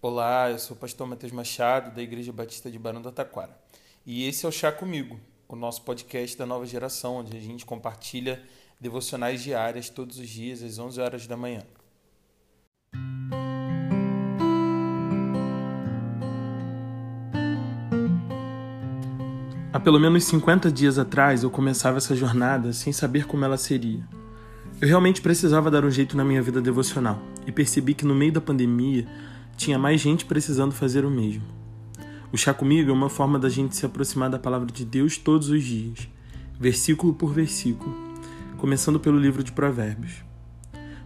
Olá, eu sou o pastor Matheus Machado, da Igreja Batista de Barão do Taquara. E esse é o Chá Comigo, o nosso podcast da nova geração, onde a gente compartilha devocionais diárias todos os dias, às 11 horas da manhã. Há pelo menos 50 dias atrás eu começava essa jornada sem saber como ela seria. Eu realmente precisava dar um jeito na minha vida devocional e percebi que no meio da pandemia tinha mais gente precisando fazer o mesmo. O chá comigo é uma forma da gente se aproximar da palavra de Deus todos os dias, versículo por versículo, começando pelo livro de Provérbios.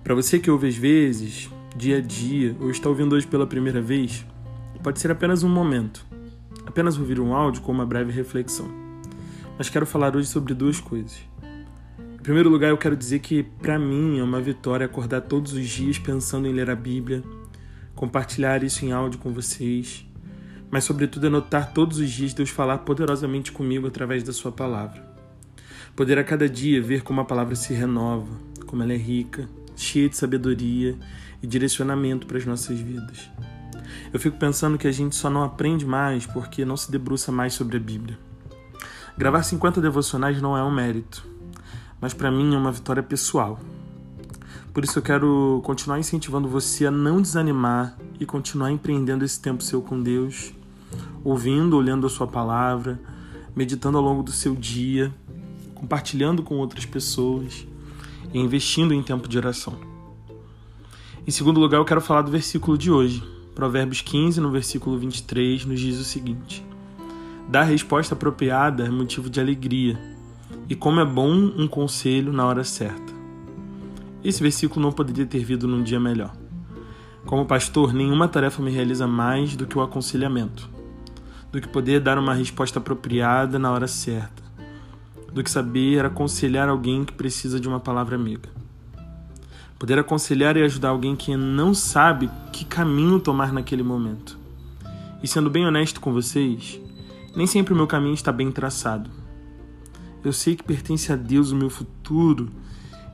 Para você que ouve às vezes, dia a dia, ou está ouvindo hoje pela primeira vez, pode ser apenas um momento, apenas ouvir um áudio com uma breve reflexão. Mas quero falar hoje sobre duas coisas. Em primeiro lugar, eu quero dizer que para mim é uma vitória acordar todos os dias pensando em ler a Bíblia, compartilhar isso em áudio com vocês, mas sobretudo é notar todos os dias Deus falar poderosamente comigo através da sua palavra. Poder a cada dia ver como a palavra se renova, como ela é rica, cheia de sabedoria e direcionamento para as nossas vidas. Eu fico pensando que a gente só não aprende mais porque não se debruça mais sobre a Bíblia. Gravar 50 devocionais não é um mérito mas para mim é uma vitória pessoal. Por isso eu quero continuar incentivando você a não desanimar e continuar empreendendo esse tempo seu com Deus, ouvindo, olhando a sua palavra, meditando ao longo do seu dia, compartilhando com outras pessoas e investindo em tempo de oração. Em segundo lugar, eu quero falar do versículo de hoje. Provérbios 15, no versículo 23, nos diz o seguinte: Dar resposta apropriada é motivo de alegria e como é bom um conselho na hora certa. Esse versículo não poderia ter vindo num dia melhor. Como pastor, nenhuma tarefa me realiza mais do que o aconselhamento, do que poder dar uma resposta apropriada na hora certa, do que saber aconselhar alguém que precisa de uma palavra amiga. Poder aconselhar e ajudar alguém que não sabe que caminho tomar naquele momento. E sendo bem honesto com vocês, nem sempre o meu caminho está bem traçado. Eu sei que pertence a Deus o meu futuro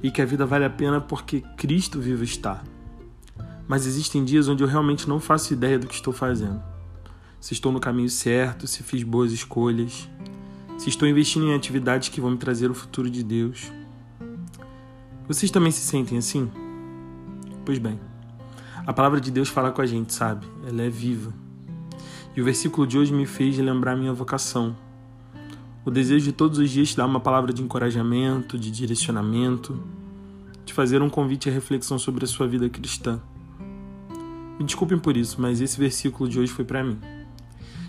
e que a vida vale a pena porque Cristo vivo está. Mas existem dias onde eu realmente não faço ideia do que estou fazendo. Se estou no caminho certo, se fiz boas escolhas, se estou investindo em atividades que vão me trazer o futuro de Deus. Vocês também se sentem assim? Pois bem, a palavra de Deus fala com a gente, sabe? Ela é viva. E o versículo de hoje me fez lembrar minha vocação o desejo de todos os dias te dar uma palavra de encorajamento, de direcionamento, de fazer um convite à reflexão sobre a sua vida cristã. Me desculpem por isso, mas esse versículo de hoje foi para mim.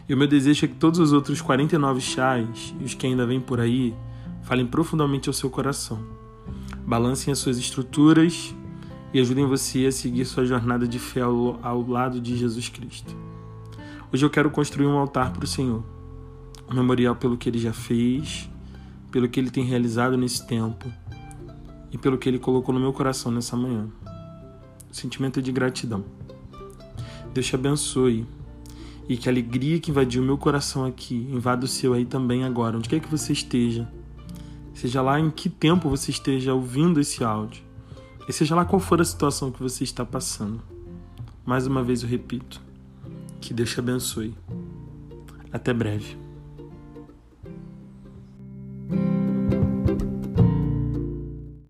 E o meu desejo é que todos os outros 49 chás e os que ainda vêm por aí falem profundamente ao seu coração. Balancem as suas estruturas e ajudem você a seguir sua jornada de fé ao, ao lado de Jesus Cristo. Hoje eu quero construir um altar para o Senhor um memorial pelo que ele já fez, pelo que ele tem realizado nesse tempo e pelo que ele colocou no meu coração nessa manhã. O sentimento de gratidão. Deus te abençoe e que a alegria que invadiu o meu coração aqui invada o seu aí também agora, onde quer que você esteja. Seja lá em que tempo você esteja ouvindo esse áudio. E seja lá qual for a situação que você está passando. Mais uma vez eu repito. Que Deus te abençoe. Até breve.